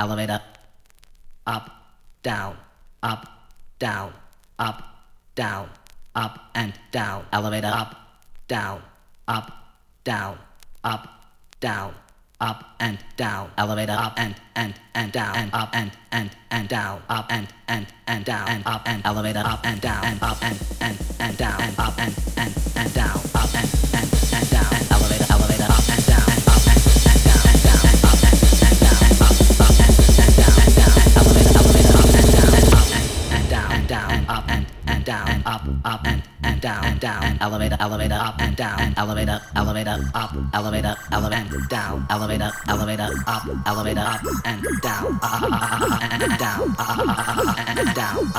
elevator, up, down, up, down, up, down, up and down, elevator, up, down, up, down, up, down, up and down, elevator, up and and and down, and up and and and down, up and and and down, and up and elevator, up and down, and up and and and down, and up and and and down, up and and up, and and down, and down, and elevator, elevator, up and down, and elevator, elevator, up, elevator, elevator, down, elevator, elevator, up, elevator, up and down, and down, and down,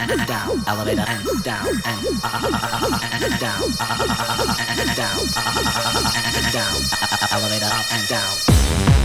and down, elevator and down, and and down, and down, and down, elevator up and down.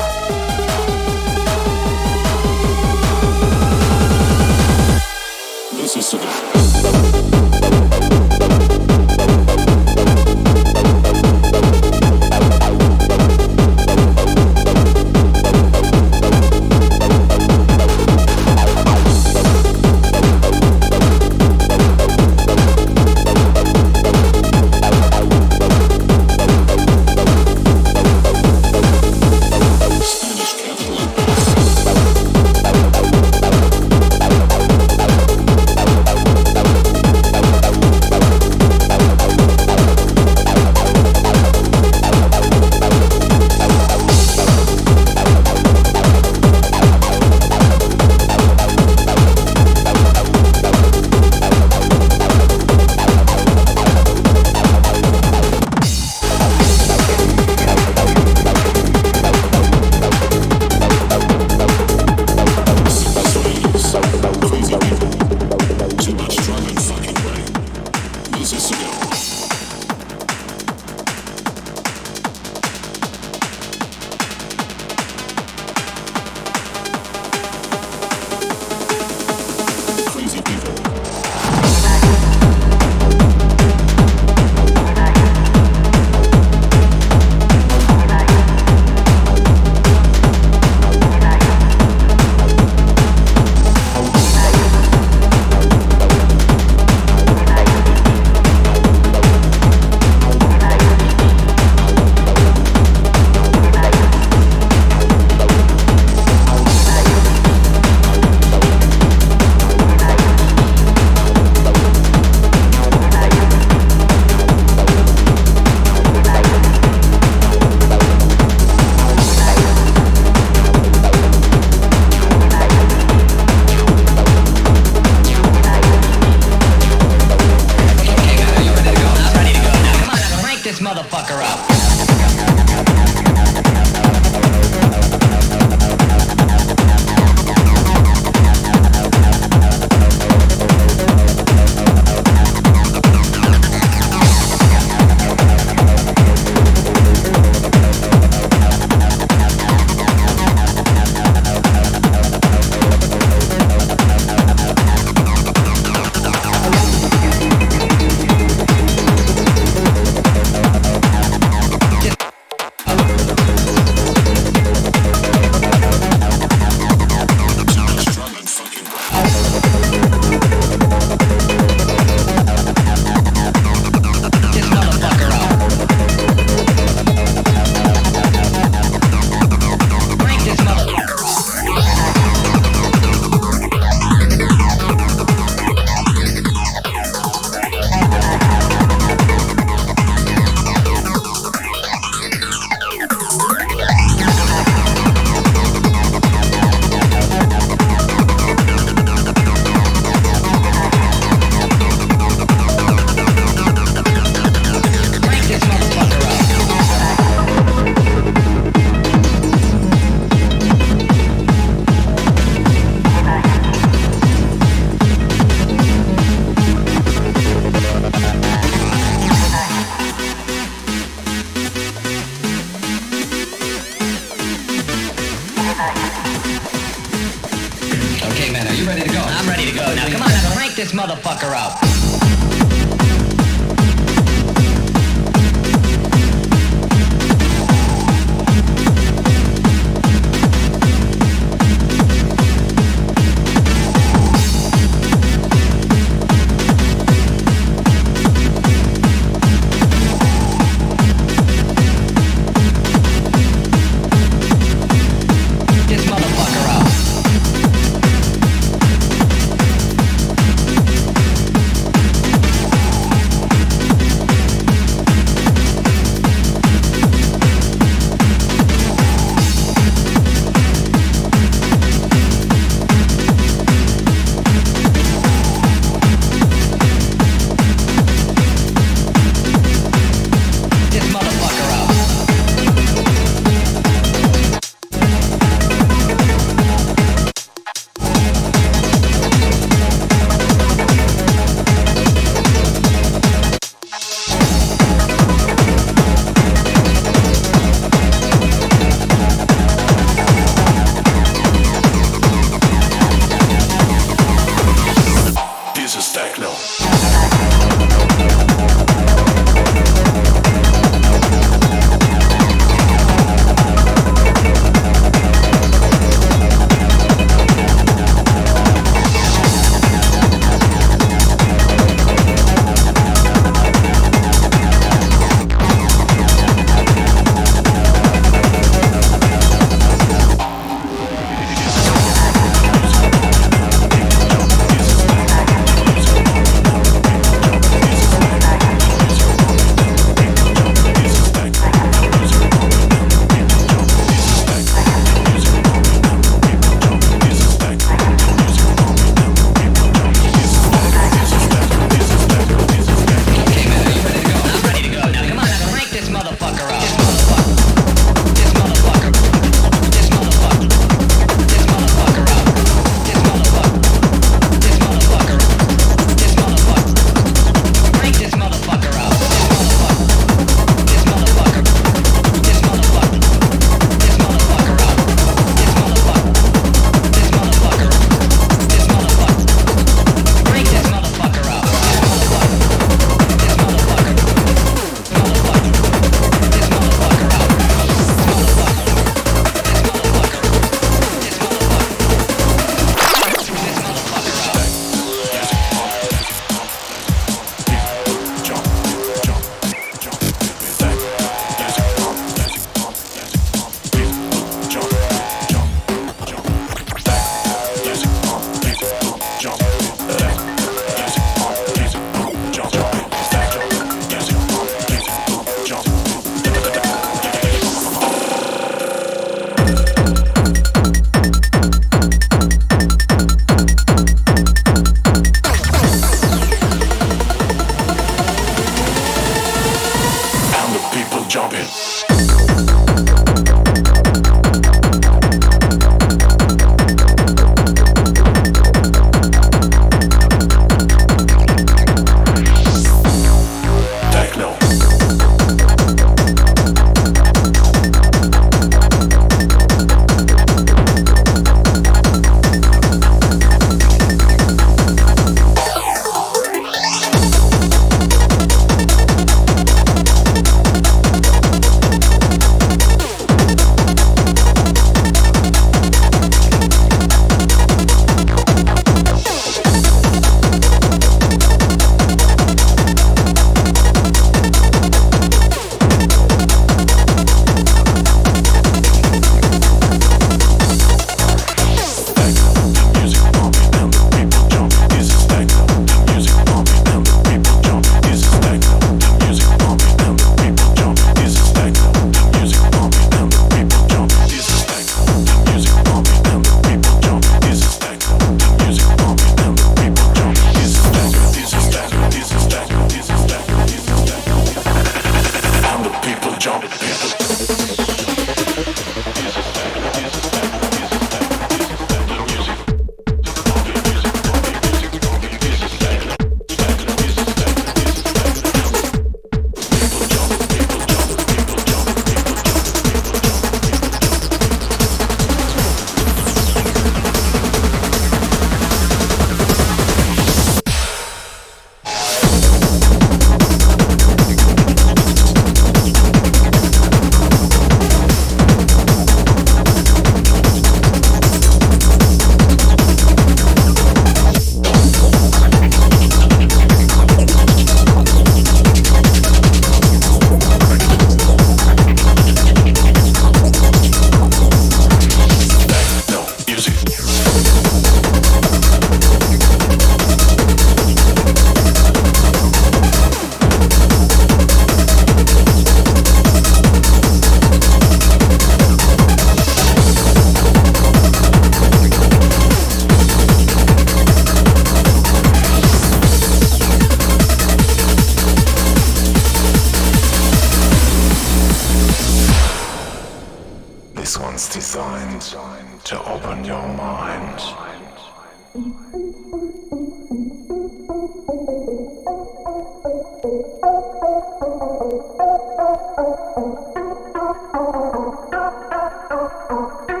Oh, oh, oh.